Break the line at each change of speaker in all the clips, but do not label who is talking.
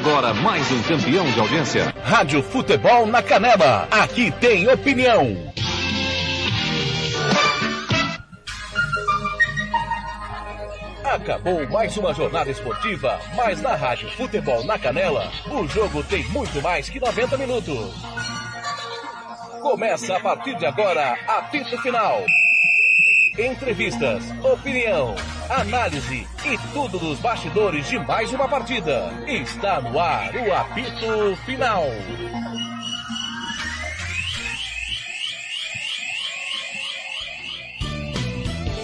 Agora mais um campeão de audiência.
Rádio Futebol na Canela. Aqui tem opinião. Acabou mais uma jornada esportiva, mas na Rádio Futebol na Canela, o jogo tem muito mais que 90 minutos. Começa a partir de agora, apito final. Entrevistas, opinião, análise e tudo dos bastidores de mais uma partida. Está no ar o apito final.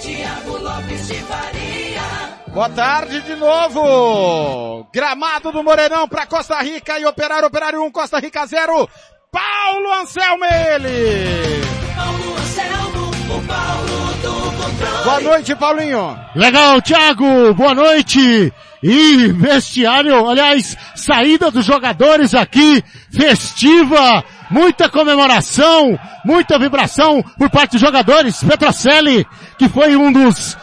Tiago Lopes de Faria.
Boa tarde de novo. Gramado do Morenão para Costa Rica e Operário Operário 1, Costa Rica 0. Paulo Anselmo ele. Boa noite, Paulinho.
Legal, Thiago, boa noite. E vestiário, aliás, saída dos jogadores aqui, festiva, muita comemoração, muita vibração por parte dos jogadores. Petrocelli, que foi um dos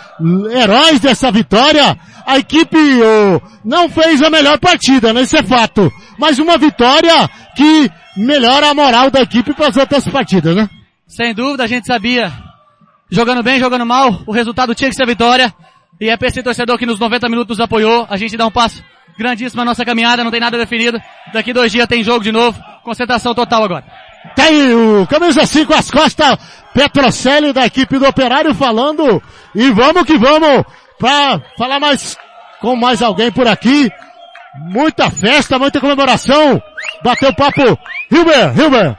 heróis dessa vitória. A equipe oh, não fez a melhor partida, né? Isso é fato. Mas uma vitória que melhora a moral da equipe para as outras partidas, né?
Sem dúvida, a gente sabia. Jogando bem, jogando mal, o resultado tinha que ser vitória. E é pra esse torcedor que nos 90 minutos apoiou. A gente dá um passo grandíssimo na nossa caminhada, não tem nada definido. Daqui dois dias tem jogo de novo. Concentração total agora.
Tem o camisa 5 às costas, Petrocelli da equipe do Operário falando. E vamos que vamos para falar mais com mais alguém por aqui. Muita festa, muita comemoração. Bateu papo. Hilber, Hilber.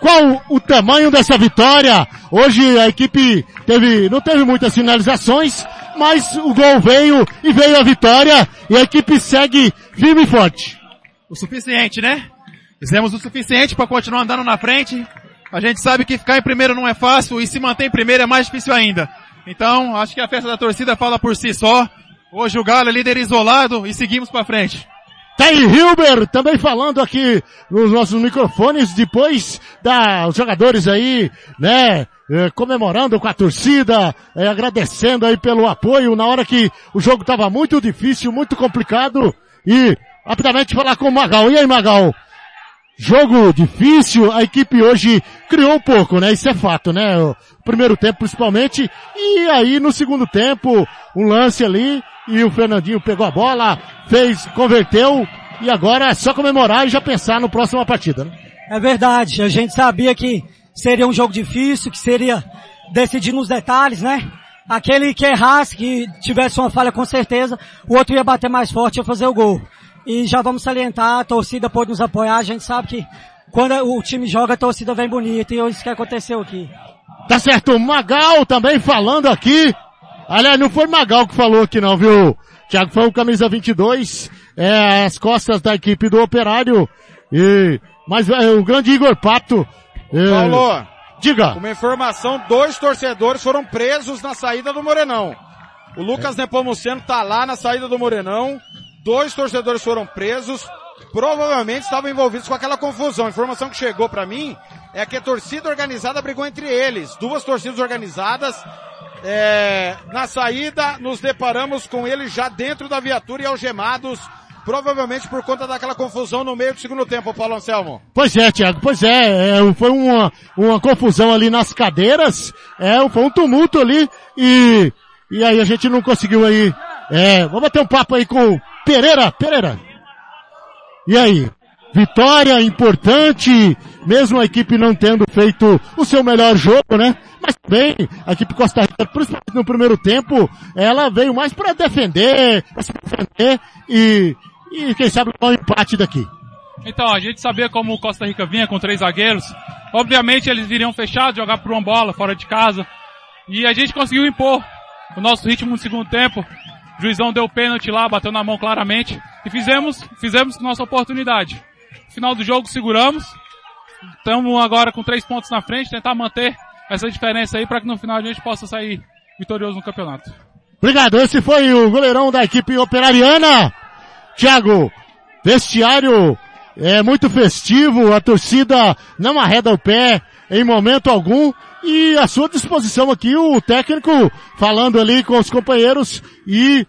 Qual o tamanho dessa vitória? Hoje a equipe teve, não teve muitas finalizações, mas o gol veio e veio a vitória e a equipe segue firme e forte.
O suficiente, né? Fizemos o suficiente para continuar andando na frente. A gente sabe que ficar em primeiro não é fácil e se manter em primeiro é mais difícil ainda. Então, acho que a festa da torcida fala por si só. Hoje o Galo é líder isolado e seguimos para frente.
Tem Hilber também falando aqui nos nossos microfones, depois da, os jogadores aí, né, eh, comemorando com a torcida, eh, agradecendo aí pelo apoio na hora que o jogo estava muito difícil, muito complicado e rapidamente falar com o Magal. E aí Magal? Jogo difícil, a equipe hoje criou um pouco, né? Isso é fato, né? O primeiro tempo principalmente, e aí no segundo tempo, um lance ali, e o Fernandinho pegou a bola, fez, converteu, e agora é só comemorar e já pensar no próximo partida, né?
É verdade, a gente sabia que seria um jogo difícil, que seria decidir nos detalhes, né? Aquele que errasse, que tivesse uma falha com certeza, o outro ia bater mais forte e ia fazer o gol. E já vamos salientar, a torcida pode nos apoiar, a gente sabe que quando o time joga, a torcida vem bonita, e é isso que aconteceu aqui.
Tá certo, Magal também falando aqui. Aliás, não foi Magal que falou aqui não, viu? Thiago foi o camisa 22, é, as costas da equipe do Operário. E, mas é, o grande Igor Pato. É,
Paulo,
diga.
uma informação, dois torcedores foram presos na saída do Morenão. O Lucas Nepomuceno tá lá na saída do Morenão. Dois torcedores foram presos. Provavelmente estavam envolvidos com aquela confusão. A informação que chegou para mim é que a torcida organizada brigou entre eles. Duas torcidas organizadas. É, na saída, nos deparamos com eles já dentro da viatura e algemados. Provavelmente por conta daquela confusão no meio do segundo tempo, Paulo Anselmo.
Pois é, Thiago, pois é, é, foi uma, uma confusão ali nas cadeiras, é, foi um tumulto ali, e, e aí a gente não conseguiu aí, é, vamos bater um papo aí com Pereira, Pereira. E aí? Vitória importante, mesmo a equipe não tendo feito o seu melhor jogo, né? Mas bem, a equipe Costa Rica, principalmente no primeiro tempo, ela veio mais para defender, pra se defender e, e quem sabe um empate daqui.
Então, a gente sabia como o Costa Rica vinha com três zagueiros. Obviamente eles viriam fechados, jogar por uma bola, fora de casa. E a gente conseguiu impor o nosso ritmo no segundo tempo. O juizão deu pênalti lá, bateu na mão claramente. E fizemos, fizemos nossa oportunidade. Final do jogo seguramos. Estamos agora com três pontos na frente, tentar manter essa diferença aí para que no final a gente possa sair vitorioso no campeonato.
Obrigado, esse foi o goleirão da equipe operariana. Thiago, vestiário é muito festivo, a torcida não arreda o pé em momento algum e à sua disposição aqui o técnico falando ali com os companheiros e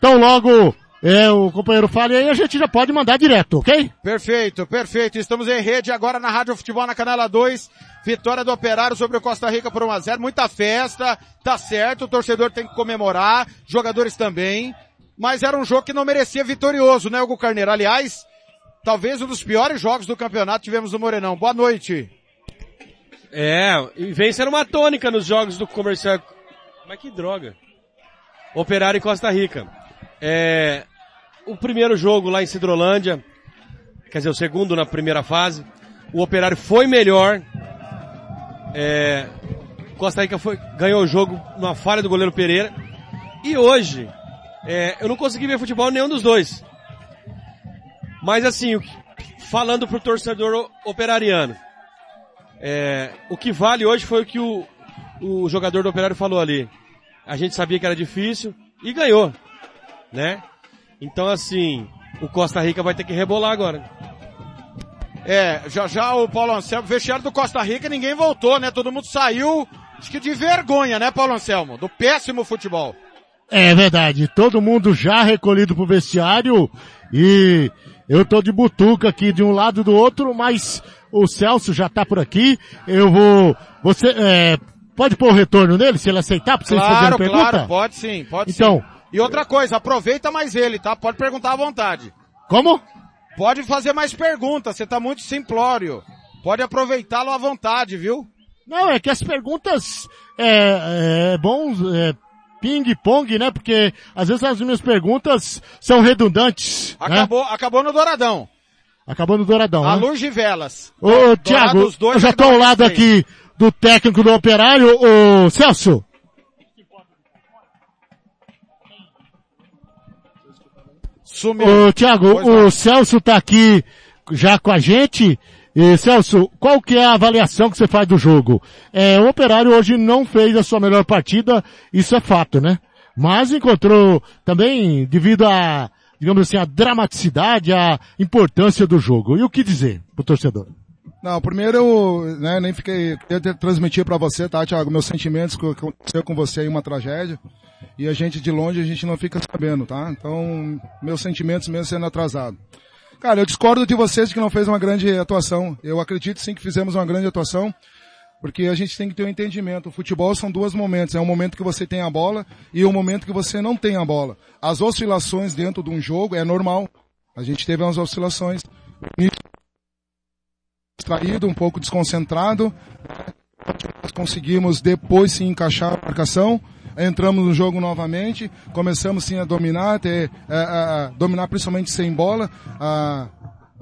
tão logo é, o companheiro fale aí, a gente já pode mandar direto, ok?
Perfeito, perfeito. Estamos em rede agora na Rádio Futebol na Canela 2. Vitória do Operário sobre o Costa Rica por 1x0. Muita festa, tá certo, o torcedor tem que comemorar, jogadores também. Mas era um jogo que não merecia vitorioso, né, Hugo Carneiro? Aliás, talvez um dos piores jogos do campeonato tivemos no Morenão. Boa noite.
É, e vem sendo uma tônica nos jogos do comercial. Mas que droga. Operário em Costa Rica. É, o primeiro jogo lá em Cidrolândia, quer dizer, o segundo na primeira fase, o Operário foi melhor. É, Costa Rica foi, ganhou o jogo numa falha do goleiro Pereira. E hoje, é, eu não consegui ver futebol nenhum dos dois. Mas assim, falando pro torcedor operariano, é, o que vale hoje foi o que o, o jogador do Operário falou ali. A gente sabia que era difícil e ganhou, né? Então assim, o Costa Rica vai ter que rebolar agora.
É, já já o Paulo Anselmo, vestiário do Costa Rica, ninguém voltou, né? Todo mundo saiu, acho que de vergonha, né, Paulo Anselmo? Do péssimo futebol.
É verdade, todo mundo já recolhido pro vestiário e eu tô de butuca aqui de um lado e do outro, mas o Celso já tá por aqui. Eu vou, você, é, pode pôr o retorno nele, se ele aceitar, pra vocês
claro,
fazerem pergunta?
Claro, pode sim, pode
então,
sim. E outra coisa, aproveita mais ele, tá? Pode perguntar à vontade.
Como?
Pode fazer mais perguntas, você tá muito simplório. Pode aproveitá-lo à vontade, viu?
Não, é que as perguntas é, é bom é, ping-pong, né? Porque às vezes as minhas perguntas são redundantes.
Acabou, né? acabou no Douradão.
Acabou no Douradão.
A
né?
luz de velas.
Ô, Tiago, eu já tô ao lado aqui do técnico do operário, o Celso.
Sumiu.
Ô, Tiago, o Celso tá aqui já com a gente. E, Celso, qual que é a avaliação que você faz do jogo? É, o Operário hoje não fez a sua melhor partida, isso é fato, né? Mas encontrou também, devido a, digamos assim, a dramaticidade, a importância do jogo. E o que dizer pro torcedor?
Não, primeiro eu né, nem fiquei, queria transmitir para você, tá, Thiago, meus sentimentos que aconteceu com você aí uma tragédia. E a gente de longe a gente não fica sabendo, tá? Então, meus sentimentos mesmo sendo atrasado. Cara, eu discordo de vocês que não fez uma grande atuação. Eu acredito sim que fizemos uma grande atuação, porque a gente tem que ter um entendimento. O futebol são dois momentos. É um momento que você tem a bola e um momento que você não tem a bola. As oscilações dentro de um jogo é normal. A gente teve umas oscilações. Distraído, um pouco desconcentrado. Nós conseguimos depois se encaixar a marcação entramos no jogo novamente, começamos sim a dominar, ter, a, a, dominar principalmente sem bola, a,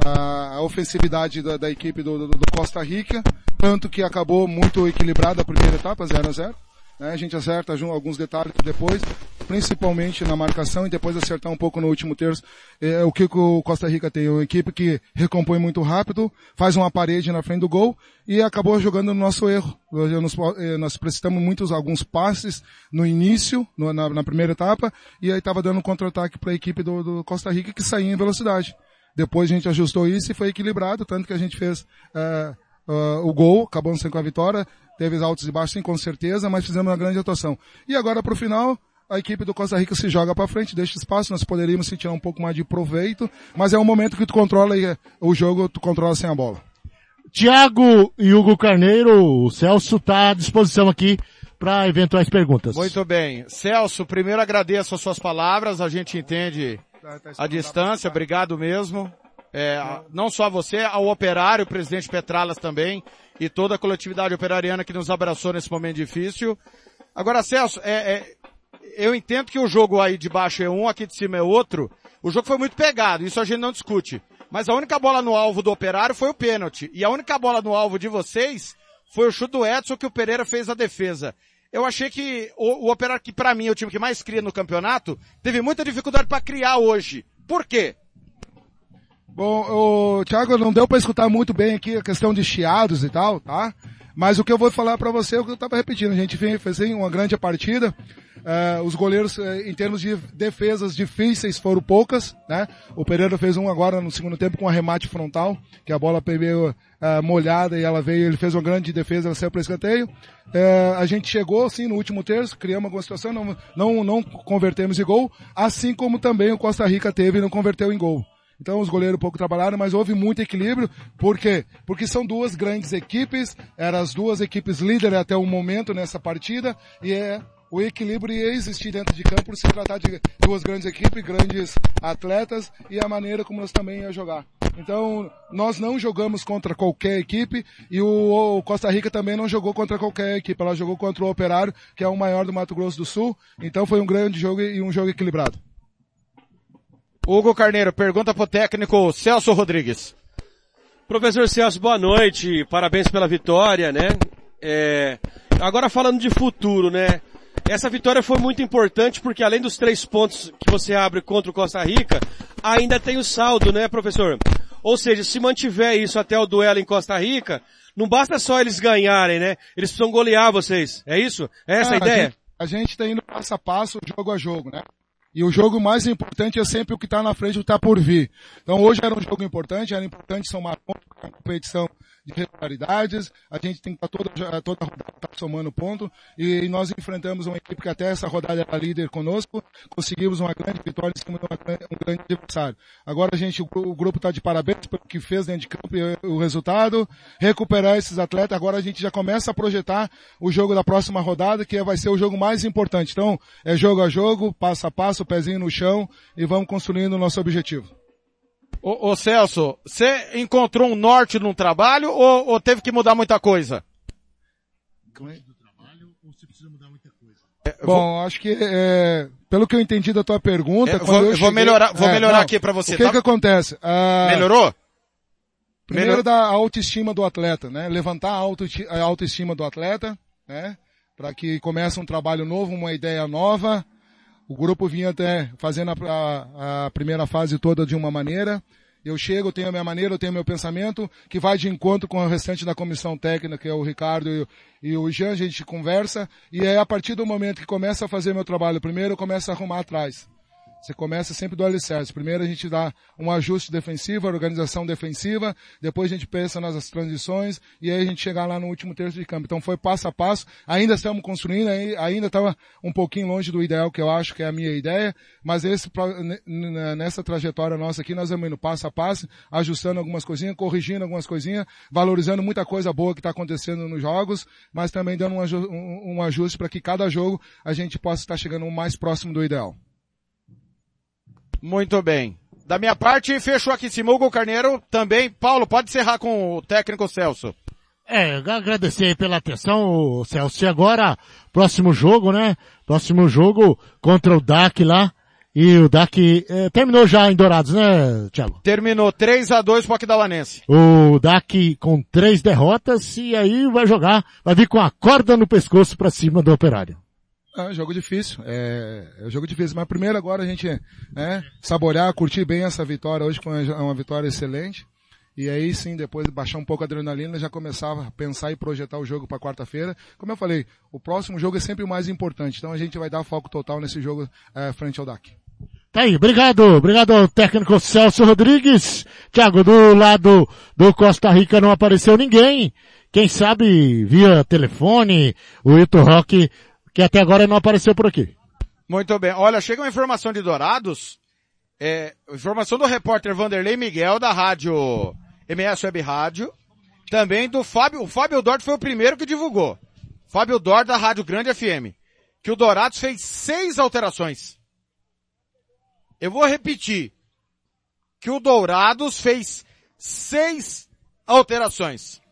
a ofensividade da, da equipe do, do, do, Costa Rica, tanto que acabou muito equilibrada a primeira etapa, 0 a 0 né? A gente acerta alguns detalhes depois, principalmente na marcação e depois acertar um pouco no último terço. É, o que o Costa Rica tem? Uma equipe que recompõe muito rápido, faz uma parede na frente do gol e acabou jogando no nosso erro. Nós, eh, nós precisamos muitos, alguns passes no início, no, na, na, primeira etapa, e aí estava dando um contra-ataque para a equipe do, do Costa Rica que saía em velocidade. Depois a gente ajustou isso e foi equilibrado, tanto que a gente fez uh, o gol, acabamos com a vitória. Teve altos e baixos, sim, com certeza, mas fizemos uma grande atuação. E agora, para o final, a equipe do Costa Rica se joga para frente, deixa espaço, nós poderíamos se tirar um pouco mais de proveito, mas é um momento que tu controla o jogo, tu controla sem a bola.
Tiago e Hugo Carneiro, o Celso está à disposição aqui para eventuais perguntas.
Muito bem. Celso, primeiro agradeço as suas palavras, a gente entende a distância, obrigado mesmo. É, não só você, ao operário, o presidente Petralas também, e toda a coletividade operariana que nos abraçou nesse momento difícil. Agora, Celso, é, é, eu entendo que o jogo aí de baixo é um, aqui de cima é outro. O jogo foi muito pegado, isso a gente não discute. Mas a única bola no alvo do operário foi o pênalti. E a única bola no alvo de vocês foi o chute do Edson que o Pereira fez a defesa. Eu achei que o, o operário, que para mim é o time que mais cria no campeonato, teve muita dificuldade para criar hoje. Por quê?
Bom, o Thiago não deu para escutar muito bem aqui a questão de chiados e tal, tá? Mas o que eu vou falar para você é o que eu estava repetindo. A gente fez uma grande partida. Uh, os goleiros, uh, em termos de defesas difíceis, foram poucas, né? O Pereira fez um agora no segundo tempo com um arremate frontal, que a bola pegou uh, molhada e ela veio, ele fez uma grande defesa, ela saiu para escanteio. a gente chegou, sim, no último terço, criamos alguma situação, não, não, não convertemos em gol, assim como também o Costa Rica teve e não converteu em gol. Então os goleiros pouco trabalharam, mas houve muito equilíbrio. Por quê? Porque são duas grandes equipes, eram as duas equipes líderes até o momento nessa partida, e é o equilíbrio ia existir dentro de campo por se tratar de duas grandes equipes, grandes atletas e a maneira como nós também ia jogar. Então, nós não jogamos contra qualquer equipe e o, Costa Rica também não jogou contra qualquer equipe. Ela jogou contra o Operário, que é o maior do Mato Grosso do Sul. Então foi um grande jogo e um jogo equilibrado.
Hugo Carneiro, pergunta pro técnico Celso Rodrigues.
Professor Celso, boa noite, parabéns pela vitória, né? É, agora falando de futuro, né? Essa vitória foi muito importante porque além dos três pontos que você abre contra o Costa Rica, ainda tem o saldo, né, professor? Ou seja, se mantiver isso até o duelo em Costa Rica, não basta só eles ganharem, né? Eles precisam golear vocês. É isso? É essa ah, a ideia?
A gente, a gente tá indo passo a passo, jogo a jogo, né? E o jogo mais importante é sempre o que está na frente, o que está por vir. Então hoje era um jogo importante, era importante somar pontos, uma competição de regularidades, a gente tem que estar toda, toda rodada tá somando ponto, e nós enfrentamos uma equipe que até essa rodada era líder conosco, conseguimos uma grande vitória em cima de uma, um grande adversário. Agora a gente, o grupo está de parabéns pelo que fez dentro de campo e o resultado, recuperar esses atletas, agora a gente já começa a projetar o jogo da próxima rodada, que vai ser o jogo mais importante. Então, é jogo a jogo, passo a passo, pezinho no chão, e vamos construindo o nosso objetivo.
Ô, ô Celso, você encontrou um norte no trabalho ou, ou teve que mudar muita coisa?
É, Bom, acho que é, pelo que eu entendi da tua pergunta,
é, vou,
eu
vou melhorar, vou é, melhorar não, aqui para você.
O que tá? que acontece? Ah,
Melhorou?
Primeiro da autoestima do atleta, né? Levantar a, auto, a autoestima do atleta, né? Para que comece um trabalho novo, uma ideia nova, o grupo vinha até fazendo a, a, a, primeira fase toda de uma maneira. Eu chego, tenho a minha maneira, eu tenho meu pensamento, que vai de encontro com o restante da comissão técnica, que é o Ricardo e, e o Jean, a gente conversa, e é a partir do momento que começa a fazer meu trabalho primeiro, eu começo a arrumar atrás. Você começa sempre do alicerce. Primeiro a gente dá um ajuste defensivo, organização defensiva, depois a gente pensa nas transições e aí a gente chega lá no último terço de campo. Então foi passo a passo. Ainda estamos construindo, ainda estava um pouquinho longe do ideal que eu acho que é a minha ideia, mas esse, nessa trajetória nossa aqui nós vamos indo passo a passo, ajustando algumas coisinhas, corrigindo algumas coisinhas, valorizando muita coisa boa que está acontecendo nos jogos, mas também dando um, um ajuste para que cada jogo a gente possa estar chegando mais próximo do ideal.
Muito bem. Da minha parte, fechou aqui Simugo Carneiro. Também, Paulo, pode encerrar com o técnico Celso.
É, agradecer aí pela atenção, Celso. E agora, próximo jogo, né? Próximo jogo contra o DAC lá. E o DAC é, terminou já em Dourados, né, Thiago?
Terminou 3 a 2 pro Aquidauanense.
O DAC com três derrotas e aí vai jogar, vai vir com a corda no pescoço para cima do Operário.
É um jogo difícil, é, é um jogo difícil, mas primeiro agora a gente, né, saborear, curtir bem essa vitória hoje, foi uma vitória excelente. E aí sim, depois de baixar um pouco a adrenalina, já começava a pensar e projetar o jogo para quarta-feira. Como eu falei, o próximo jogo é sempre o mais importante, então a gente vai dar foco total nesse jogo é, frente ao DAC.
Tá aí, obrigado, obrigado ao técnico Celso Rodrigues. Tiago, do lado do Costa Rica não apareceu ninguém. Quem sabe via telefone, o Ito Rock que até agora não apareceu por aqui.
Muito bem. Olha, chega uma informação de Dourados, é, informação do repórter Vanderlei Miguel da rádio MS Web Rádio, também do Fábio, o Fábio Dort foi o primeiro que divulgou. Fábio Dort da Rádio Grande FM, que o Dourados fez seis alterações. Eu vou repetir, que o Dourados fez seis alterações.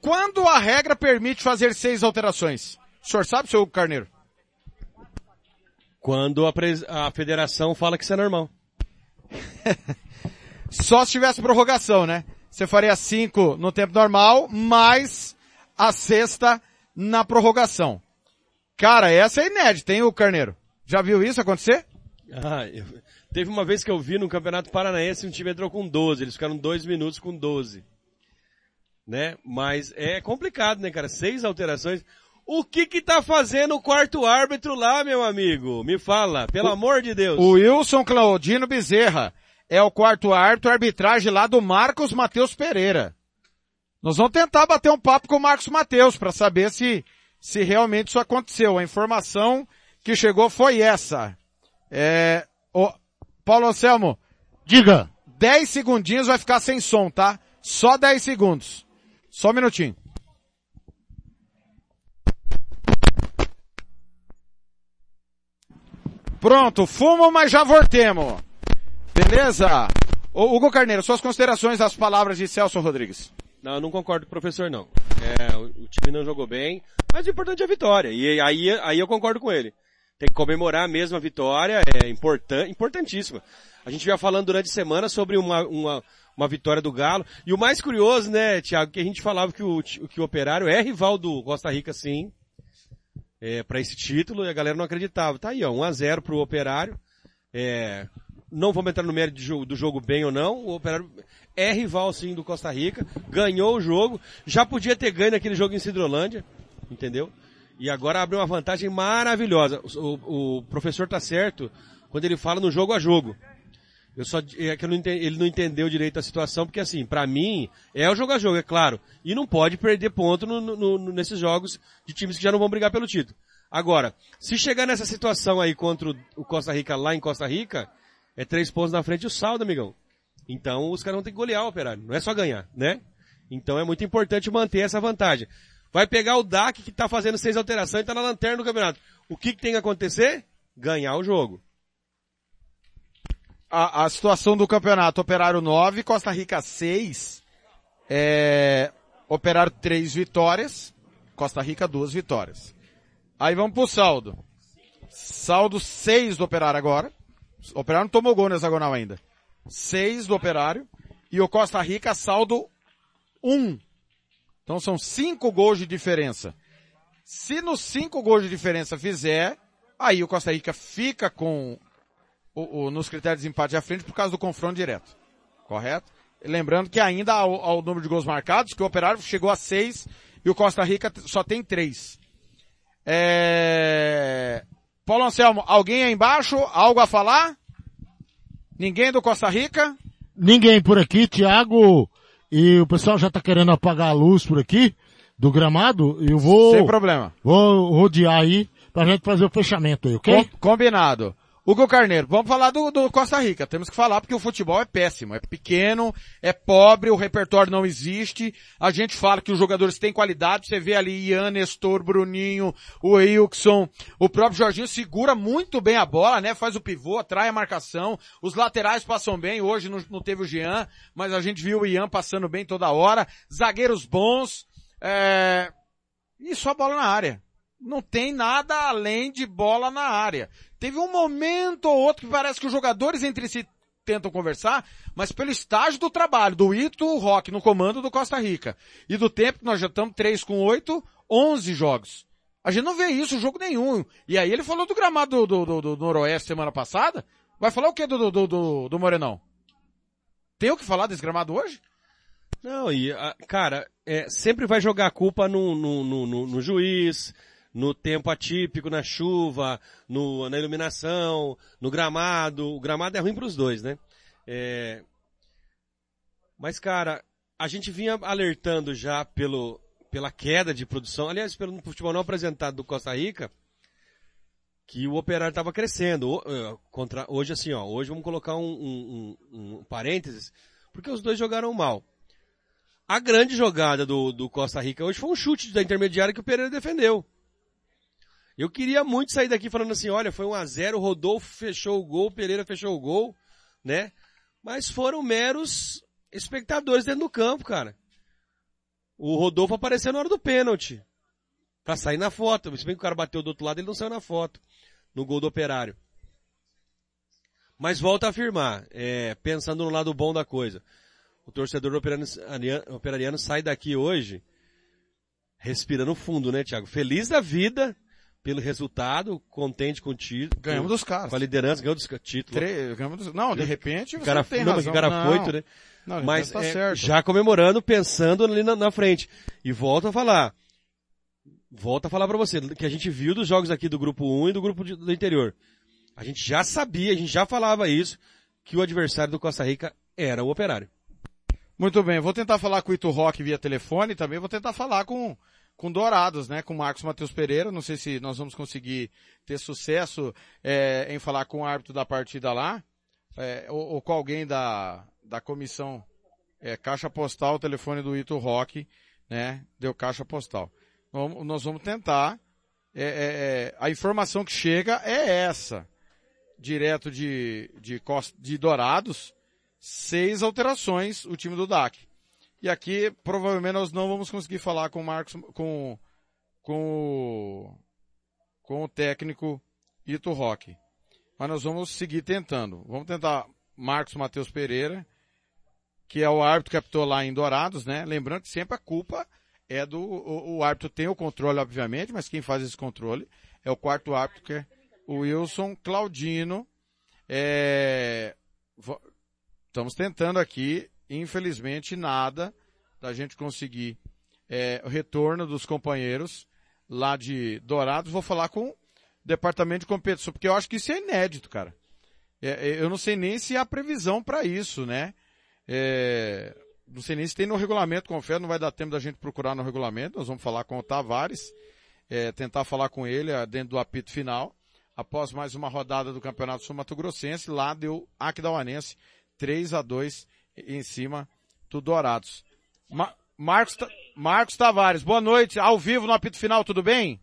Quando a regra permite fazer seis alterações? O senhor sabe, seu Carneiro?
Quando a, a federação fala que isso é normal.
Só se tivesse prorrogação, né? Você faria cinco no tempo normal, mais a sexta na prorrogação. Cara, essa é inédita, hein, o Carneiro? Já viu isso acontecer?
Ah, eu... teve uma vez que eu vi no Campeonato Paranaense um time entrou com 12, eles ficaram dois minutos com 12. Né? Mas é complicado, né, cara? Seis alterações. O que que tá fazendo o quarto árbitro lá, meu amigo? Me fala, pelo
O-
amor de Deus.
O Wilson Claudino Bezerra é o quarto árbitro, arbitragem lá do Marcos Matheus Pereira. Nós vamos tentar bater um papo com o Marcos Matheus para saber se, se realmente isso aconteceu. A informação que chegou foi essa. É, o, Paulo Anselmo.
Diga.
10 segundinhos vai ficar sem som, tá? Só 10 segundos. Só um minutinho. Pronto, fumo, mas já voltemos. Beleza? Hugo Carneiro, suas considerações às palavras de Celso Rodrigues.
Não, eu não concordo com o professor, não. É, o, o time não jogou bem, mas o importante é a vitória. E aí, aí eu concordo com ele. Tem que comemorar mesmo a vitória, é importan, importantíssima. A gente já falando durante a semana sobre uma, uma, uma vitória do Galo. E o mais curioso, né, Thiago, que a gente falava que o, que o Operário é rival do Costa Rica, sim, é, para esse título, e a galera não acreditava. Tá aí, ó, 1 a 0 pro Operário. É, não vamos entrar no mérito jogo- do jogo bem ou não. O Operário é rival sim do Costa Rica, ganhou o jogo, já podia ter ganho naquele jogo em Cidrolândia, entendeu? E agora abriu uma vantagem maravilhosa. O- o professor tá certo quando ele fala no jogo a jogo. Eu só, é que não enten- ele não entendeu direito a situação, porque assim, pra mim, é o jogo a jogo, é claro. E não pode perder ponto no- no- no- nesses jogos de times que já não vão brigar pelo título. Agora, se chegar nessa situação aí contra o, Costa Rica lá em Costa Rica, é três pontos na frente o saldo, amigão. Então os caras vão ter que golear o operário, não é só ganhar, né? Então é muito importante manter essa vantagem. Vai pegar o DAC que tá fazendo seis alterações e tá na lanterna do campeonato. O que, que tem que acontecer? Ganhar o jogo.
A, a situação do campeonato, Operário 9, Costa Rica 6, é, Operário 3 vitórias, Costa Rica 2 vitórias. Aí vamos pro saldo. Saldo 6 do Operário agora. O Operário não tomou gol no hexagonal ainda. 6 do Operário. E o Costa Rica saldo 1. Então são 5 gols de diferença. Se nos 5 gols de diferença fizer, aí o Costa Rica fica com o, o- nos critérios de empate à frente por causa do confronto direto. Correto? Lembrando que ainda ao, ao número de gols marcados, que o Operário chegou a seis e o Costa Rica só tem três. É... Paulo Anselmo, alguém aí embaixo? Algo a falar? Ninguém do Costa Rica?
Ninguém por aqui, Thiago, e o pessoal já tá querendo apagar a luz por aqui, do gramado, eu vou...
Sem problema.
Vou rodear aí, pra gente fazer o fechamento aí, ok?
Com- combinado. Hugo Carneiro, vamos falar do, do Costa Rica. Temos que falar porque o futebol é péssimo, é pequeno, é pobre, o repertório não existe. A gente fala que os jogadores têm qualidade. Você vê ali Ian, Nestor, Bruninho, o Wilson, o próprio Jorginho segura muito bem a bola, né? Faz o pivô, atrai a marcação. Os laterais passam bem. Hoje não, não teve o Jean, mas a gente viu o Ian passando bem toda hora. Zagueiros bons. É... E só bola na área. Não tem nada além de bola na área. Teve um momento ou outro que parece que os jogadores entre si tentam conversar, mas pelo estágio do trabalho, do Ito Rock no comando do Costa Rica, e do tempo que nós já estamos 3 com 8, 11 jogos. A gente não vê isso, jogo nenhum. E aí ele falou do gramado do, do, do, do Noroeste semana passada. Vai falar o que do, do, do, do Morenão? Tem o que falar desse gramado hoje?
Não, e, a- cara, é, sempre vai jogar a culpa no, no, no, no- no juiz, no tempo atípico, na chuva, no, na iluminação, no gramado. O gramado é ruim para os dois, né? É, mas, cara, a gente vinha alertando já pelo, pela queda de produção, aliás, pelo futebol não apresentado do Costa Rica, que o operário estava crescendo. Eh, hoje, assim, ó, hoje vamos colocar um, um, um, um parênteses, porque os dois jogaram mal. A grande jogada do, do Costa Rica hoje foi um chute da intermediária que o Pereira defendeu. Eu queria muito sair daqui falando assim, olha, foi um a 0 o Rodolfo fechou o gol, Pereira fechou o gol, né? Mas foram meros espectadores dentro do campo, cara. O Rodolfo apareceu na hora do pênalti. Pra sair na foto. Se bem que o cara bateu do outro lado, ele não saiu na foto. No gol do operário. Mas volta a afirmar, é, pensando no lado bom da coisa. O torcedor operariano, operariano sai daqui hoje respirando fundo, né, Thiago? Feliz da vida pelo resultado, contente com o título.
Ganhamos dos caras.
Com a liderança, ganhamos dos títulos.
Tre- ganhamos dos- Não, de repente
O
você
cara,
tem
não, mas
razão.
o cara
Não.
foi, né?
Não,
mas
tá
é, já comemorando, pensando ali na, na frente. E volto a falar. volto a falar pra você, que a gente viu dos jogos aqui do grupo 1 e do grupo de, do interior. A gente já sabia, a gente já falava isso, que o adversário do Costa Rica era o Operário.
Muito bem, vou tentar falar com o Ito Rock via telefone, também vou tentar falar com, com Dourados, né, com Marcos Matheus Pereira, não sei se nós vamos conseguir ter sucesso é, em falar com o árbitro da partida lá, é, ou, ou, com alguém da, da comissão. É, Caixa Postal, o telefone do Ito Rock, né, deu Caixa Postal. Vamos, nós vamos tentar, é, é, é, a informação que chega é essa, direto de, de, de Dourados, seis alterações o time do DAC. E aqui, provavelmente, nós não vamos conseguir falar com o Marcos, com, com, o, com o técnico Ito Rock. Mas nós vamos seguir tentando. Vamos tentar Marcos Matheus Pereira, que é o árbitro que apitou lá em Dourados, né? Lembrando que sempre a culpa é do, o, o árbitro tem o controle, obviamente, mas quem faz esse controle é o quarto árbitro, que é o Wilson Claudino. É, estamos tentando aqui, infelizmente nada da gente conseguir é, o retorno dos companheiros lá de Dourados. Vou falar com o departamento de competição, porque eu acho que isso é inédito, cara. É, é eu não sei nem se há previsão para isso, né? É, não sei nem se tem no regulamento, confere, não vai dar tempo da gente procurar no regulamento. Nós vamos falar com o Tavares, é, tentar falar com ele é, dentro do apito final. Após mais uma rodada do Campeonato Sul Mato Grossense, lá deu Aquidauanense 3 a 2 em cima do Dourados. Ma Marcos, Marcos Tavares, boa noite, ao vivo no apito final, tudo bem?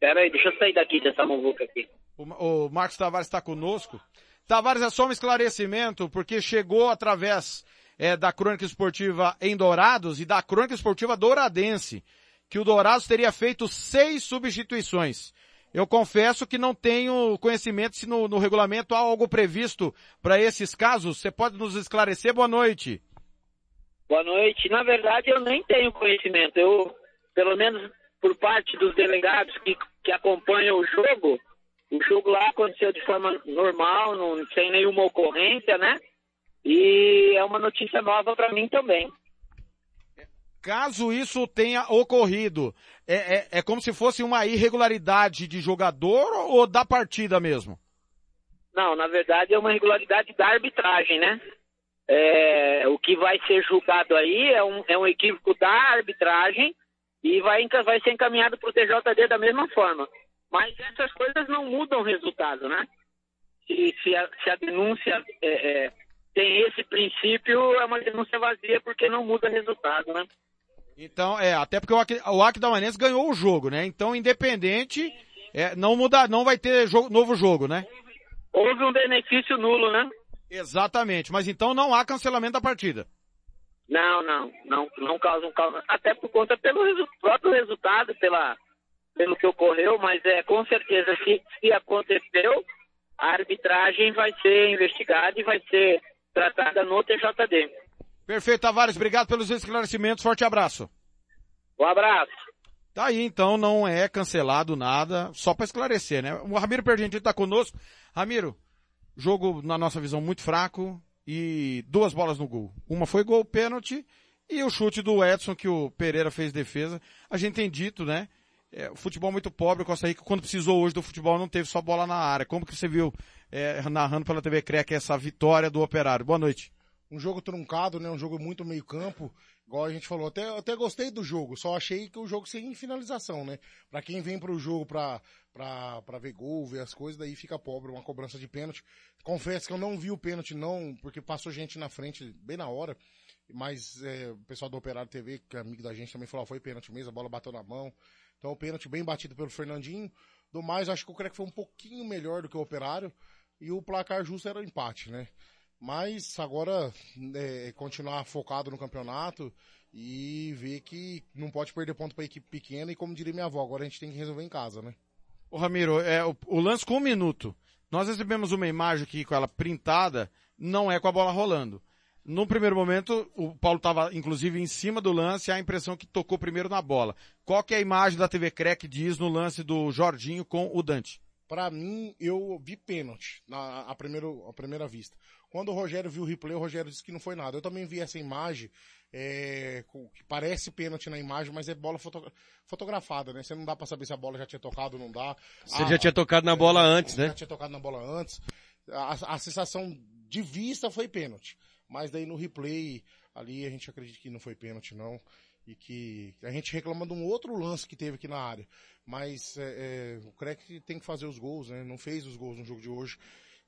Pera aí, deixa eu sair daqui dessa muvuca aqui.
O, o Marcos Tavares está conosco. Tavares, é só um esclarecimento, porque chegou através é, da Crônica Esportiva em Dourados e da Crônica Esportiva Douradense, que o Dourados teria feito seis substituições. Eu confesso que não tenho conhecimento se no, no regulamento há algo previsto para esses casos. Você pode nos esclarecer? Boa noite.
Boa noite. Na verdade, eu nem tenho conhecimento. Eu, pelo menos por parte dos delegados que, que acompanham o jogo, o jogo lá aconteceu de forma normal, não, sem nenhuma ocorrência, né? E é uma notícia nova para mim também.
Caso isso tenha ocorrido, é, é, é, como se fosse uma irregularidade de jogador ou da partida mesmo?
Não, na verdade é uma irregularidade da arbitragem, né? É, o que vai ser julgado aí é um, é um equívoco da arbitragem e vai, vai ser encaminhado para o TJD da mesma forma. Mas essas coisas não mudam o resultado, né? Se, se, a, se a denúncia é, é, tem esse princípio, é uma denúncia vazia porque não muda o resultado, né?
Então, é, até porque o Aquidauanense ganhou o jogo, né? Então, independente, é, não muda, não vai ter jogo, novo jogo, né?
Houve um benefício nulo, né?
Exatamente, mas então não há cancelamento da partida.
Não, não, não, não causa um até por conta pelo resu próprio resultado, pela, pelo que ocorreu, mas é com certeza se, se aconteceu, a arbitragem vai ser investigada e vai ser tratada no TJD.
Perfeito, Tavares, obrigado pelos esclarecimentos, forte abraço.
Um abraço.
Tá aí, então, não é cancelado nada, só para esclarecer, né? O Ramiro Pergentino está conosco. Ramiro, jogo, na nossa visão, muito fraco e duas bolas no gol. Uma foi gol, pênalti, e o chute do Edson, que o Pereira fez defesa. A gente tem dito, né? É, futebol muito pobre, Costa Rica, quando precisou hoje do futebol, não teve só bola na área. Como que você viu, é, narrando pela TV CREC, essa vitória do Operário? Boa noite
um jogo truncado, né? Um jogo muito meio campo, igual a gente falou. Até, até gostei do jogo, só achei que o jogo sem finalização, né? Pra quem vem pro jogo pra, pra, pra ver gol, ver as coisas, daí fica pobre, uma cobrança de pênalti. Confesso que eu não vi o pênalti não, porque passou gente na frente bem na hora. Mas é, o pessoal do Operário TV, que é amigo da gente, também falou, foi pênalti mesmo, a bola bateu na mão. Então o pênalti bem batido pelo Fernandinho. Do mais, acho que o Crack foi um pouquinho melhor do que o Operário. E o placar justo era o empate, né? Mas agora é, continuar focado no campeonato e ver que não pode perder ponto para equipe pequena e como diria minha avó, agora a gente tem que resolver em casa, né?
Ô Ramiro, é, o, o lance com um minuto. Nós recebemos uma imagem aqui com ela printada, não é com a bola rolando. No primeiro momento, o Paulo estava inclusive em cima do lance, a impressão que tocou primeiro na bola. Qual que é a imagem da TV Crack diz no lance do Jorginho com o Dante?
Para mim, eu vi pênalti na a primeiro, a primeira vista. Quando o Rogério viu o replay, o Rogério disse que não foi nada. Eu também vi essa imagem é, que parece pênalti na imagem, mas é bola foto- fotografada, né? Você não dá pra saber se a bola já tinha tocado ou não dá.
Você
Ah,
já tinha tocado na bola antes, né?
Já tinha tocado na bola antes. A, a sensação de vista foi pênalti. Mas daí no replay, ali a gente acredita que não foi pênalti não. E que a gente reclama de um outro lance que teve aqui na área. Mas é, é, o Crack tem que fazer os gols, né? Não fez os gols no jogo de hoje.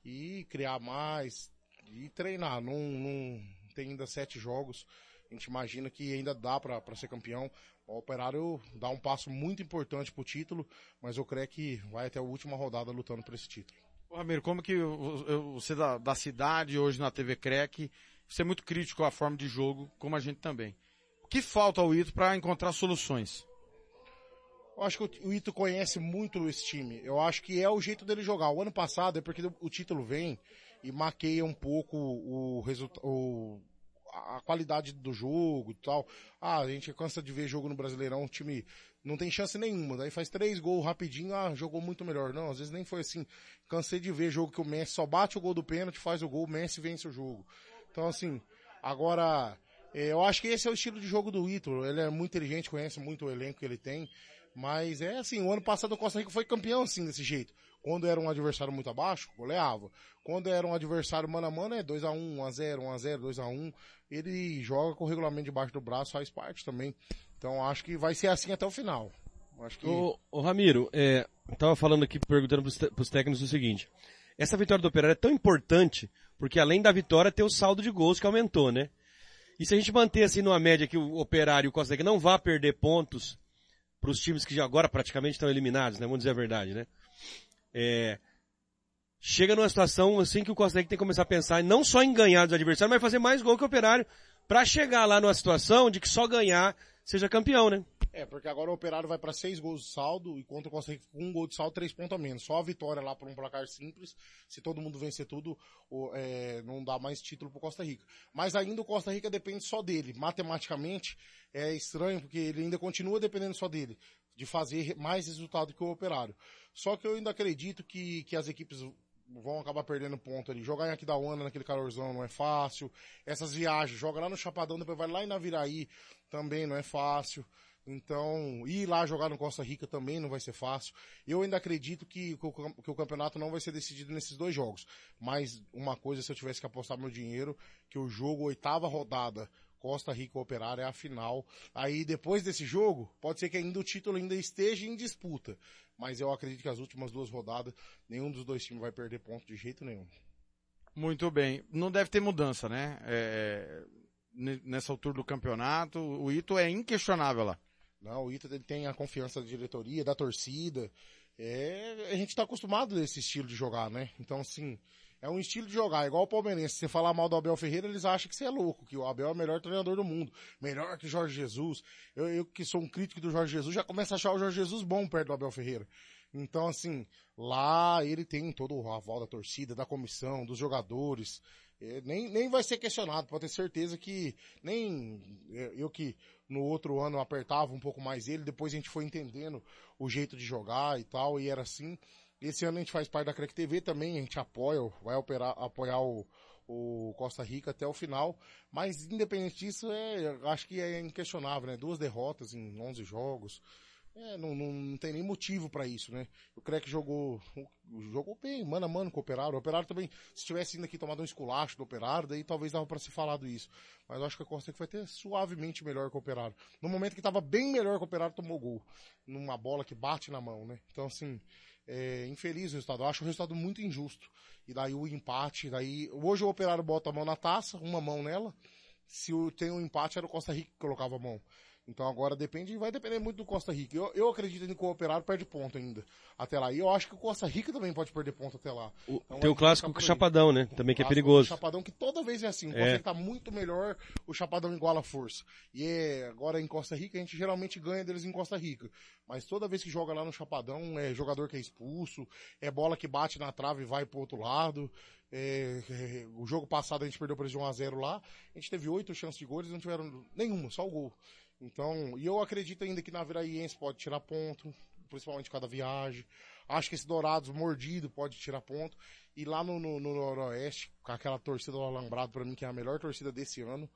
E criar mais. E treinar. Não, não tem ainda sete jogos. A gente imagina que ainda dá pra ser campeão. O Operário dá um passo muito importante pro título, mas o Crack vai até a última rodada lutando por esse título.
Ô, Ramiro, como que o- o- você da, da cidade hoje na TV Crec, você é muito crítico à forma de jogo, como a gente também. O que falta ao Ito para encontrar soluções?
Eu acho que o Ito conhece muito esse time. Eu acho que é o jeito dele jogar. O ano passado é porque o título vem e maqueia um pouco o resultado, a qualidade do jogo e tal. Ah, a gente cansa de ver jogo no Brasileirão, o time não tem chance nenhuma. Daí faz três gols rapidinho, ah, jogou muito melhor. Não, às vezes nem foi assim. Cansei de ver jogo que o Messi só bate o gol do pênalti, faz o gol, o Messi vence o jogo. Então assim, agora, eu acho que esse é o estilo de jogo do Ito. Ele é muito inteligente, conhece muito o elenco que ele tem. Mas é assim, o ano passado o Costa Rica foi campeão assim, desse jeito. Quando era um adversário muito abaixo, goleava. Quando era um adversário mano a mano, é 2x1, 1x0, 1x0, 2x1. Ele joga com o regulamento debaixo do braço, faz parte também. Então acho que vai ser assim até o final. Acho que...
Ramiro, é, eu tava falando aqui, perguntando pros técnicos o seguinte. Essa vitória do Operário é tão importante, porque além da vitória tem o saldo de gols que aumentou, né? E se a gente manter assim numa média que o Operário e o Costa não vá perder pontos pros times que já agora praticamente estão eliminados, né? Vamos dizer a verdade, né? É, chega numa situação assim que o Costa Rica tem que começar a pensar não só em ganhar dos adversários, mas fazer mais gol que o Operário pra chegar lá numa situação de que só ganhar seja campeão, né?
É, porque agora o Operário vai para seis gols de saldo, enquanto o Costa Rica com um gol de saldo, três pontos a menos. Só a vitória lá por um placar simples. Se todo mundo vencer tudo, o- é, não dá mais título pro Costa Rica. Mas ainda o Costa Rica depende só dele. Matematicamente, é estranho, porque ele ainda continua dependendo só dele. De fazer mais resultado que o Operário. Só que eu ainda acredito que, que as equipes vão acabar perdendo ponto ali. Jogar em Aquidauana naquele calorzão não é fácil. Essas viagens, joga lá no Chapadão, depois vai lá em Naviraí, também não é fácil. Então, ir lá jogar no Costa Rica também não vai ser fácil. Eu ainda acredito que, que o campeonato não vai ser decidido nesses dois jogos. Mas uma coisa, se eu tivesse que apostar meu dinheiro, que o jogo, oitava rodada, Costa Rica Operário é a final. Aí depois desse jogo, pode ser que ainda o título ainda esteja em disputa. Mas eu acredito que as últimas duas rodadas, nenhum dos dois times vai perder ponto de jeito nenhum.
Muito bem. Não deve ter mudança, né? É, ne- nessa altura do campeonato, o Ito é inquestionável lá.
Não, o Ita tem a confiança da diretoria, da torcida. É, a gente tá acostumado desse estilo de jogar, né? Então, assim, é um estilo de jogar, igual o palmeirense. Se você falar mal do Abel Ferreira, eles acham que você é louco, que o Abel é o melhor treinador do mundo. Melhor que Jorge Jesus. Eu, eu que sou um crítico do Jorge Jesus, já começo a achar o Jorge Jesus bom perto do Abel Ferreira. Então, assim, lá ele tem todo o aval da torcida, da comissão, dos jogadores. É, nem, nem vai ser questionado, pode ter certeza que nem é, eu que no outro ano apertava um pouco mais ele, depois a gente foi entendendo o jeito de jogar e tal, e era assim. Esse ano a gente faz parte da Crack TV também, a gente apoia, vai operar, apoiar o, o Costa Rica até o final, mas independente disso, é, acho que é inquestionável, né? Duas derrotas em 11 jogos, é, não, não, não tem nem motivo pra isso, né? O Crack jogou, jogou bem, mano a mano com o Operário. O Operário também, se tivesse indo aqui tomado um esculacho do Operário, daí talvez dava pra ser falado isso. Mas eu acho que a Costa vai ter suavemente melhor que o Operário. No momento que tava bem melhor que o Operário, tomou gol. Numa bola que bate na mão, né? Então assim, é infeliz o resultado. Eu acho o resultado muito injusto. E daí o empate, daí, hoje o Operário bota a mão na taça, uma mão nela. Se tem um empate, era o Costa Rica que colocava a mão. Então agora depende, vai depender muito do Costa Rica. Eu, eu acredito que o Operário perde ponto ainda. Até lá. E eu acho que o Costa Rica também pode perder ponto até lá. Então,
Tem o clássico
ficar
com o. Chapadão, né? Também que é
Clássico
perigoso.
do Chapadão, que toda vez é assim. O
É.
Costa Rica tá muito melhor, o Chapadão iguala a força. E é, agora em Costa Rica, a gente geralmente ganha deles em Costa Rica. Mas toda vez que joga lá no Chapadão, é jogador que é expulso, é bola que bate na trave e vai pro outro lado. É, é, o jogo passado a gente perdeu por eles de 1x0 lá. A gente teve oito chances de gol, eles não tiveram nenhuma, só o gol. Então, e eu acredito ainda que na Viraiense pode tirar ponto, principalmente cada viagem. Acho que esse Dourados mordido pode tirar ponto. E lá no, no, no Noroeste, com aquela torcida do Alambrado, pra mim, que é a melhor torcida desse ano,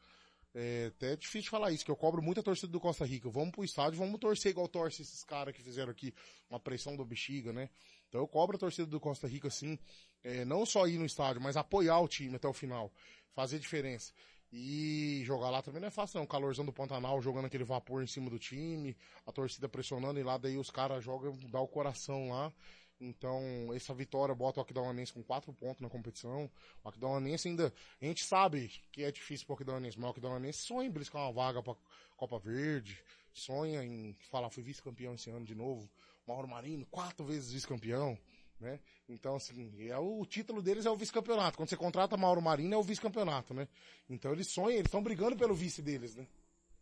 é até difícil falar isso, que eu cobro muita torcida do Costa Rica. Vamos pro estádio, vamos torcer igual torce esses caras que fizeram aqui uma pressão do bexiga, né? Então eu cobro a torcida do Costa Rica, sim, é, não só ir no estádio, mas apoiar o time até o final, fazer diferença. E jogar lá também não é fácil, não. Calorzão do Pantanal jogando aquele vapor em cima do time, a torcida pressionando e lá daí os caras jogam, dá o coração lá. Então, essa vitória bota o Aquidauanense com quatro pontos na competição. O Aquidauanense ainda, a gente sabe que é difícil pro Aquidauanense, mas o Aquidauanense sonha em briscar uma vaga pra Copa Verde, sonha em falar, fui vice-campeão esse ano de novo. Mauro Marino, quatro vezes vice-campeão, né? Então, assim, é o, o título deles é o vice-campeonato. Quando você contrata Mauro Marino, é o vice-campeonato, né? Então eles sonham, eles estão brigando pelo vice deles, né?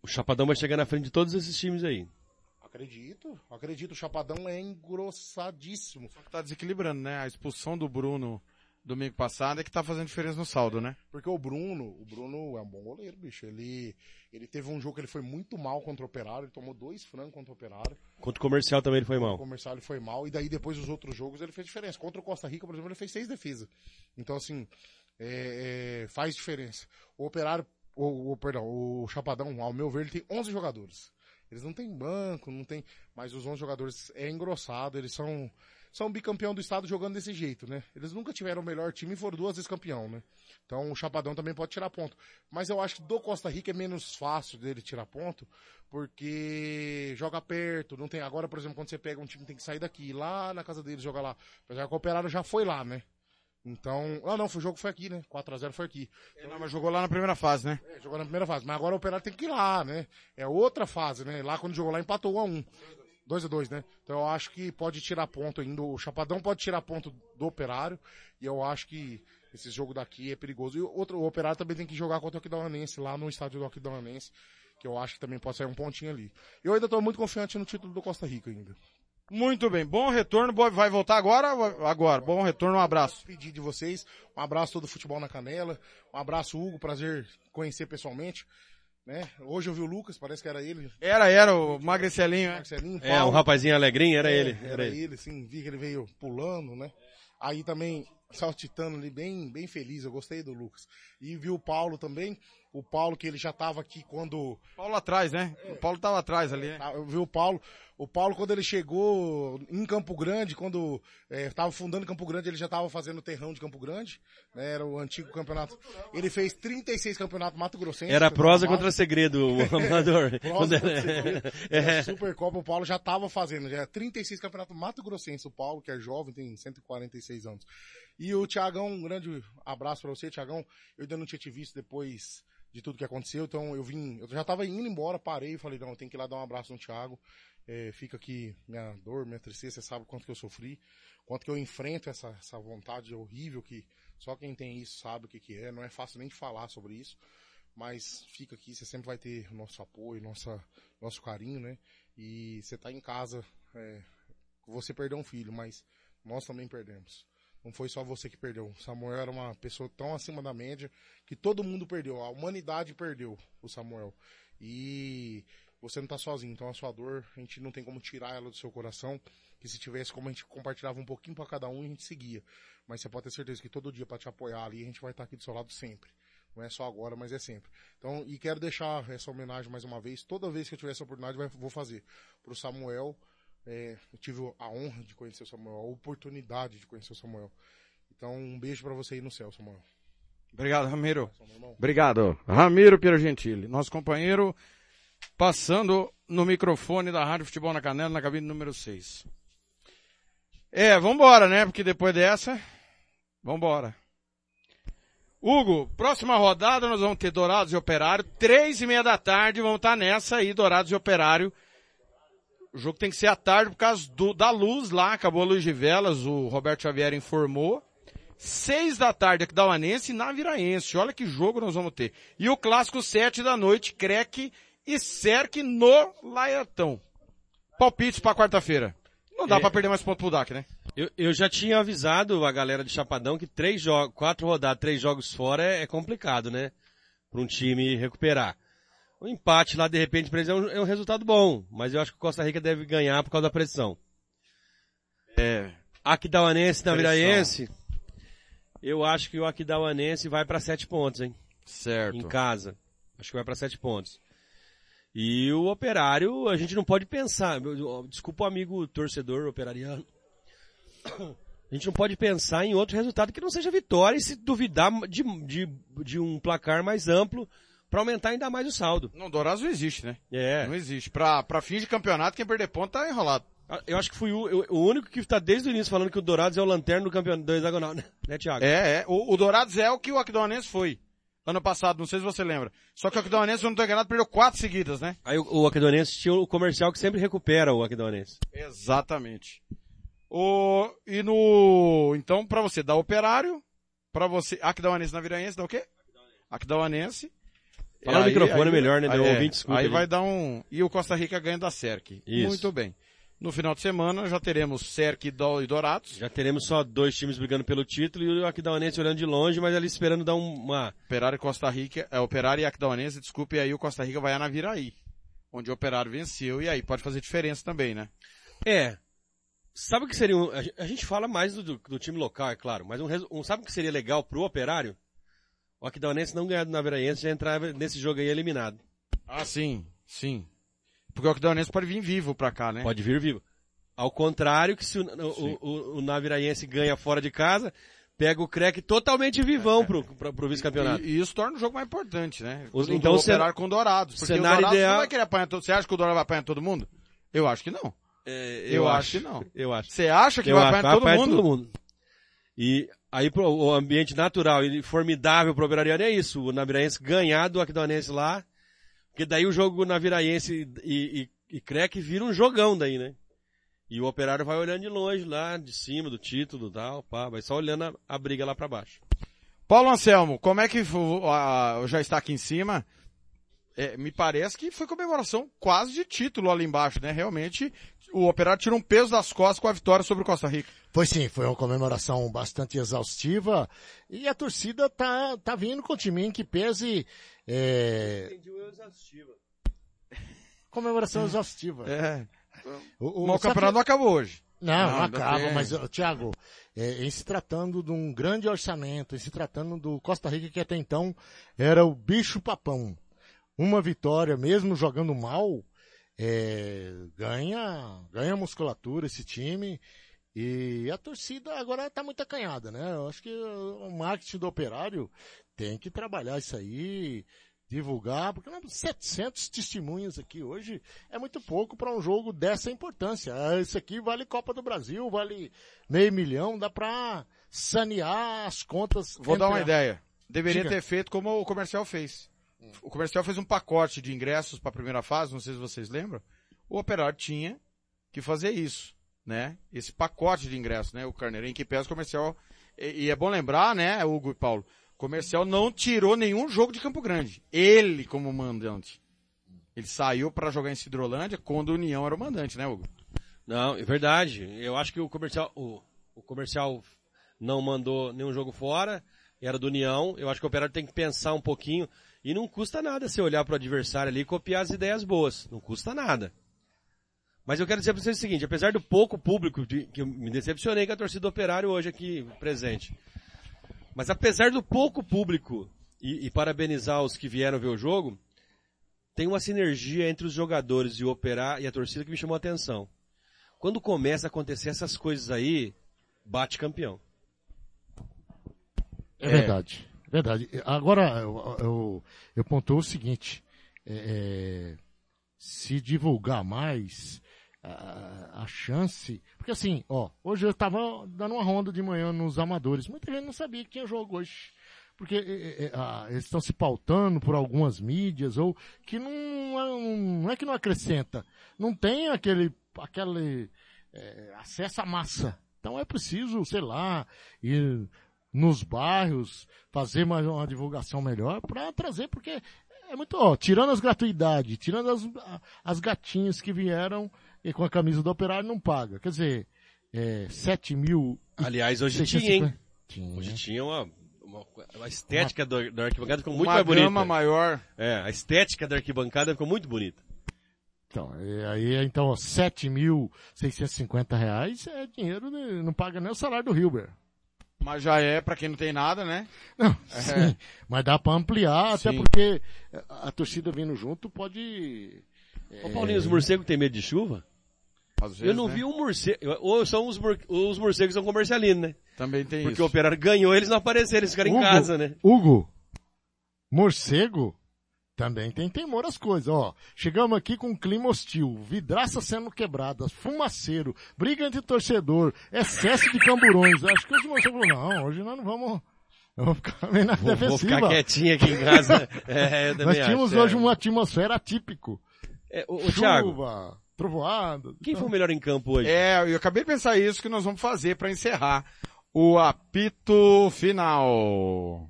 O Chapadão vai chegar na frente de todos esses times aí.
Acredito, acredito. O Chapadão é engrossadíssimo.
Só que tá desequilibrando, né? A expulsão do Bruno domingo passado é que tá fazendo diferença no saldo, né?
Porque o Bruno, o Bruno é um bom goleiro, bicho. Ele, ele teve um jogo que ele foi muito mal contra o Operário, ele tomou dois frangos contra o Operário.
Contra o comercial também ele foi mal.
O comercial ele foi mal, e daí depois os outros jogos ele fez diferença. Contra o Costa Rica, por exemplo, ele fez seis defesas. Então, assim, é, é, faz diferença. O Operário, o, o, perdão, o Chapadão, ao meu ver, ele tem 11 jogadores. Eles não têm banco, não tem, mas os 11 jogadores é engrossado, eles são, são bicampeão do estado jogando desse jeito, né? Eles nunca tiveram o melhor time e foram duas vezes campeão, né? Então o Chapadão também pode tirar ponto. Mas eu acho que do Costa Rica é menos fácil dele tirar ponto, porque joga perto, não tem, agora por exemplo, quando você pega um time tem que sair daqui, lá na casa deles joga lá. Apesar que o Operário já foi lá, né? Então, ah não, o jogo foi aqui, né? 4x0 foi aqui.
É, não, mas jogou lá na primeira fase, né?
É, jogou na primeira fase. Mas agora o Operário tem que ir lá, né? É outra fase, né? Lá quando jogou lá empatou 1x1. 2x2, né? Então eu acho que pode tirar ponto ainda. O Chapadão pode tirar ponto do Operário. E eu acho que esse jogo daqui é perigoso. E o outro, o Operário também tem que jogar contra o Aquidauanense, lá no estádio do Aquidauanense. Que eu acho que também pode sair um pontinho ali. Eu ainda tô muito confiante no título do Costa Rica ainda.
Muito bem, bom retorno, vai voltar agora? Agora, bom retorno, um abraço.
Pedir de vocês, um abraço todo futebol na canela, um abraço Hugo, prazer conhecer pessoalmente. Né? Hoje eu vi o Lucas, parece que era ele.
Era, era, o Magricelinho,
Magricelinho
É, um rapazinho alegrinho, era
É,
ele.
Era, ele. sim, vi que ele veio pulando, né? Aí também, saltitando ali, bem, bem feliz, eu gostei do Lucas. E vi o Paulo também, o Paulo que ele já tava aqui quando...
Paulo atrás, né? O Paulo tava atrás ali, né?
Ah, Eu vi o Paulo, o Paulo quando ele chegou em Campo Grande, quando eh, tava fundando Campo Grande, ele já tava fazendo o terrão de Campo Grande, né? Era o antigo campeonato. Ele fez 36 campeonatos Mato Grossense.
Era prosa contra segredo, o amador.
Prosa contra
era-
segredo.
É.
Supercopa o Paulo já estava fazendo, já é 36 campeonato Mato Grossense, o Paulo, que é jovem, tem 146 anos. E o Tiagão, um grande abraço para você, Tiagão. Eu ainda não tinha te visto depois de tudo que aconteceu, então eu vim, eu já tava indo embora, parei e falei, não, eu tenho que ir lá dar um abraço no Thiago. É, fica aqui minha dor, minha tristeza, você sabe quanto que eu sofri, quanto que eu enfrento essa, essa vontade horrível que só quem tem isso sabe o que que é, não é fácil nem de falar sobre isso, mas fica aqui, você sempre vai ter nosso apoio, nossa, nosso carinho, né? E você tá em casa, é, você perdeu um filho, mas nós também perdemos. Não foi só você que perdeu. Samuel era uma pessoa tão acima da média que todo mundo perdeu. A humanidade perdeu o Samuel. E você não tá sozinho. Então a sua dor, a gente não tem como tirar ela do seu coração. Que se tivesse como a gente compartilhava um pouquinho para cada um, a gente seguia. Mas você pode ter certeza que todo dia para te apoiar ali, a gente vai estar aqui do seu lado sempre. Não é só agora, mas é sempre. Então, e quero deixar essa homenagem mais uma vez. Toda vez que eu tiver essa oportunidade, vou fazer. Pro Samuel, é, eu tive a honra de conhecer o Samuel, a oportunidade de conhecer o Samuel. Então, um beijo para você aí no céu, Samuel.
Obrigado, Ramiro. Obrigado. Ramiro Piero Gentili, nosso companheiro, passando no microfone da Rádio Futebol na Canela, na cabine número 6. É, vambora, né? Porque depois dessa, vambora. Hugo, próxima rodada nós vamos ter Dourados e Operário, três e meia da tarde, vamos estar nessa aí, Dourados e Operário. O jogo tem que ser à tarde por causa do, da luz lá, acabou a luz de velas, o Roberto Xavier informou. Seis da tarde aqui da Uanense e na Viraense. Olha que jogo nós vamos ter. E o clássico sete da noite, Creque e Cerque no Laetão. Palpites pra quarta-feira. Não dá
É.
pra perder mais ponto pro DAC, né?
Eu, eu já tinha avisado a galera de Chapadão que três jogos, quatro rodadas, três jogos fora é, é complicado, né? Para um time recuperar. O empate lá, de repente, pra eles é um, é um resultado bom, mas eu acho que o Costa Rica deve ganhar por causa da pressão.
É.
Aquidauanense na. Viraense, eu acho que o Aquidauanense vai para sete pontos, hein?
Certo.
Em casa. Acho que vai para sete pontos. E o operário, a gente não pode pensar, desculpa o amigo torcedor operariano, a gente não pode pensar em outro resultado que não seja vitória e se duvidar de, de, de um placar mais amplo para aumentar ainda mais o saldo.
Não, Dourados não existe, né?
É.
Não existe. Pra, pra fim de campeonato, quem perder ponto tá enrolado.
Eu acho que fui o, o único que está desde o início falando que o Dourados é o lanterna do campeonato do hexagonal, né, né Thiago?
É, é. O, o Dourados é o que o Aquidauanense foi. Ano passado, não sei se você lembra. Só que o Aquidauanense, se eu não tô enganado, perdeu quatro seguidas, né?
Aí o, o Aquidauanense tinha o comercial que sempre recupera o Aquidauanense.
Exatamente. O, e no, então pra você dar operário, pra você, Aquidauanense na Viraense dá o quê? Aquidauanense.
Falar no
Aí-
microfone
aí-
melhor, né? Deu
é,
ouvinte escuta
Aí
ali.
vai dar um, e o Costa Rica ganha da SERC.
Isso.
Muito bem. No final de semana já teremos SERC e Dourados.
Já teremos só dois times brigando pelo título e o Aquidauanense olhando de longe, mas ali esperando dar um- uma...
Operário e Costa Rica, é, Operário e Aquidauanense, desculpe, e aí o Costa Rica vai a Naviraí. Onde o Operário venceu e aí pode fazer diferença também, né?
É. Sabe o que seria um... A gen- a gente fala mais do, do- time local, é claro, mas um, um- sabe o que seria legal pro Operário? O Aquidauanense não ganhar do Naviraense já entrar nesse jogo aí eliminado.
Ah, sim, sim. Porque o Aquidauanense pode vir vivo pra cá, né?
Pode vir vivo. Ao contrário que se o, o, o, o Naviraense ganha fora de casa, pega o Crec totalmente vivão pro, pro, pro vice-campeonato.
E, e isso torna o jogo mais importante, né?
Os- então,
do
o cen-
Operário com Dourados. Porque
cenário
o Dourados
ideal-
não vai querer apanhar todo... Você acha que o Dourado vai apanhar todo mundo? Eu acho que não.
É,
eu acho que não.
Eu acho.
Você acha que
Eu
vai
acho,
apanhar todo
apanhar
mundo?
todo mundo. E aí o ambiente natural e formidável pro Operariano é isso, o Naviraense ganhar do Aquidauanense lá, porque daí o jogo Naviraense e, e, e Crec vira um jogão daí, né? E o Operário vai olhando de longe lá, de cima do título e tal, pá, vai só olhando a, a briga lá pra baixo.
Paulo Anselmo, como é que já está aqui em cima? É, me parece que foi comemoração quase de título ali embaixo, né? Realmente, o Operário tirou um peso das costas com a vitória sobre o Costa Rica.
Foi sim, foi uma comemoração bastante exaustiva e a torcida tá, tá vindo com o time em que pese, é, comemoração exaustiva.
É.
O,
o
só
campeonato não acabou hoje.
Não,
Não,
não, acaba,
tem.
mas, Thiago, é, em se tratando de um grande orçamento, em se tratando do Costa Rica que até então era o bicho papão. Uma vitória, mesmo jogando mal, é, ganha, ganha musculatura esse time. E a torcida agora tá muito acanhada, né? Eu acho que o marketing do operário tem que trabalhar isso aí, divulgar, porque não, 700 testemunhas aqui hoje é muito pouco para um jogo dessa importância. Ah, Isso aqui vale Copa do Brasil, vale meio milhão, dá pra sanear as contas.
Vou dar uma ideia. Deveria
Diga.
ter feito como o comercial fez. O comercial fez um pacote de ingressos para a primeira fase, não sei se vocês lembram. O operário tinha que fazer isso, né? Esse pacote de ingressos, né? O Carneirinho que pesa o comercial. E, e é bom lembrar, né, Hugo e Paulo, o comercial não tirou nenhum jogo de Campo Grande. Ele como mandante. Ele saiu para jogar em Cidrolândia quando o União era o mandante, né, Hugo?
Não, é verdade. Eu acho que o comercial, o, o comercial não mandou nenhum jogo fora, era do União. Eu acho que o operário tem que pensar um pouquinho. E não custa nada você olhar para o adversário ali e copiar as ideias boas. Não custa nada. Mas eu quero dizer para vocês o seguinte, apesar do pouco público, de- que eu me decepcionei com a torcida do operário hoje aqui presente. Mas apesar do pouco público, e, e parabenizar os que vieram ver o jogo, tem uma sinergia entre os jogadores e o operário e a torcida que me chamou a atenção. Quando começa a acontecer essas coisas aí, bate campeão.
É é verdade. Agora, eu, eu, eu pontuo o seguinte, é, é, se divulgar mais, a, a chance, porque assim, ó, hoje eu tava dando uma ronda de manhã nos amadores, muita gente não sabia que tinha jogo hoje. Porque é, é, ah, eles estão se pautando por algumas mídias, ou que não, é- não é que não acrescenta, não tem aquele, aquele é, acesso à massa. Então é preciso, sei lá, ir nos bairros, fazer mais uma divulgação melhor para trazer, porque é muito, ó, tirando as gratuidades, tirando as, as gatinhas que vieram e com a camisa do operário não paga. Quer dizer, é, 7 mil.
Aliás, hoje tinha, hein? Hoje tinha uma, uma, uma estética do, da arquibancada ficou muito
Uma
mais bonita.
gama maior.
É, a estética da arquibancada ficou muito bonita.
Então, e aí, então, ó, 7.650 reais é dinheiro, de- não paga nem o salário do Hilber.
Mas já é pra quem não tem nada, né?
Não,
É.
sim, mas dá pra ampliar, até
Sim.
porque a torcida vindo junto pode...
Ô Paulinho, os morcegos têm medo de chuva?
Às
eu não
né?
vi um morcego. Ou são os, mor- os morcegos são comercialinos, né?
Também tem
Porque
isso.
o operário ganhou, eles não apareceram, eles ficaram em
Hugo,
casa, né?
Hugo, morcego também tem temor às coisas, ó. Chegamos aqui com um clima hostil, vidraças sendo quebradas, fumaceiro, briga entre torcedor, excesso de camburões. Acho que os morcegos falaram, não, hoje nós não vamos, vamos ficar meio na
Vou, vou
defensiva.
ficar quietinho aqui em casa. É, eu
nós tínhamos
acho,
hoje
é.
uma atmosfera atípico.
É, ô, Thiago,
Chuva, trovoada.
quem foi o melhor em campo hoje?
É, eu acabei de pensar isso que nós vamos fazer pra encerrar o apito final.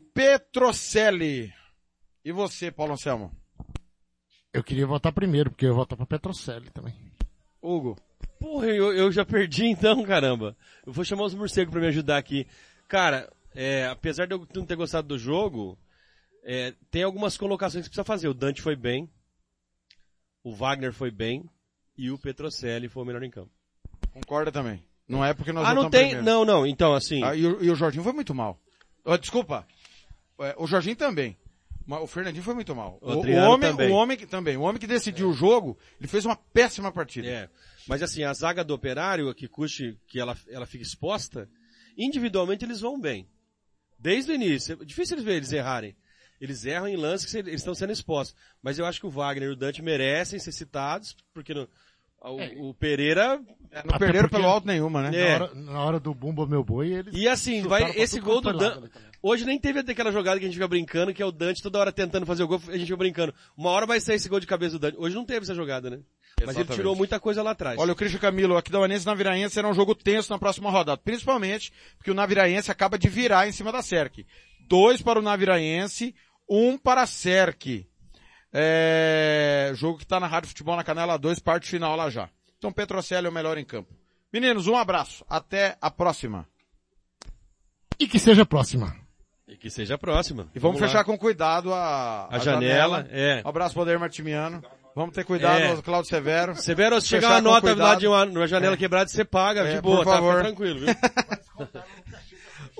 Petrocelli. E você, Paulo Anselmo?
Eu queria votar primeiro, porque eu ia votar pra Petrocelli também.
Hugo.
Porra, eu, eu já perdi então, caramba. Eu vou chamar os morcegos pra me ajudar aqui. Cara, é, apesar de eu não ter gostado do jogo, é, tem algumas colocações que precisa fazer. O Dante foi bem, o Wagner foi bem e o Petrocelli foi o melhor em campo.
Concorda também. Não é porque nós
Ah, não tem,
primeiro.
não, não, então assim.
Ah, e, o, e o Jorginho foi muito mal. Ah, desculpa. É, o Jorginho também. O Fernandinho foi muito mal.
O
O, homem,
também.
o homem que também, o homem que decidiu o jogo, ele fez uma péssima partida.
É. Mas assim, a zaga do operário, a Kikuchi, que ela, ela fica exposta, individualmente eles vão bem. Desde o início. É difícil eles ver eles errarem. Eles erram em lances que eles estão sendo expostos. Mas eu acho que o Wagner e o Dante merecem ser citados, porque no- o, o Pereira...
não
Até
perderam
porque
pelo alto nenhuma, né?
É.
Na, hora, na hora do Bumba Meu Boi, eles...
E assim, vai, esse gol
quanto
do Dante... Hoje nem teve até aquela jogada que a gente fica brincando, que é o Dante toda hora tentando fazer o gol, a gente fica brincando. Uma hora vai sair esse gol de cabeça do Dante. Hoje não teve essa jogada, né? Mas ele tirou muita coisa lá atrás.
Olha, o Cristian Camilo, aqui da Uanense na Viraense será um jogo tenso na próxima rodada. Principalmente porque o Naviraense acaba de virar em cima da Serk. Dois para o Naviraense, um para a Serk. É... Jogo que está na Rádio Futebol na Canela 2, parte final lá já. Então Petrocelli é o melhor em campo. Meninos, um abraço. Até a próxima.
E que seja a próxima.
E que seja a próxima.
E vamos,
lá.
fechar com cuidado a,
A janela, é.
Um abraço, Poder Martimiano. Vamos ter cuidado,
É.
Claudio Severo.
Severo, se chegar uma nota
cuidado.
lá de uma, uma janela
É.
quebrada, você paga,
É,
de boa,
por
tá?
favor.
Fica tranquilo, viu?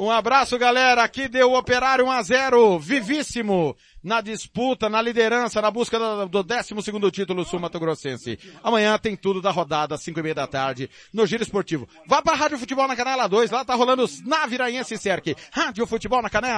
Um abraço, galera. Aqui deu o Operário 1 a 0 Vivíssimo. Na disputa, na liderança, na busca do, do 12º título sul-mato-grossense. Amanhã tem tudo da rodada, às 5 e meia da tarde, no Giro Esportivo. Vá pra Rádio Futebol na Canela 2, lá tá rolando os Naviraense e Cerque. Rádio Futebol na Canela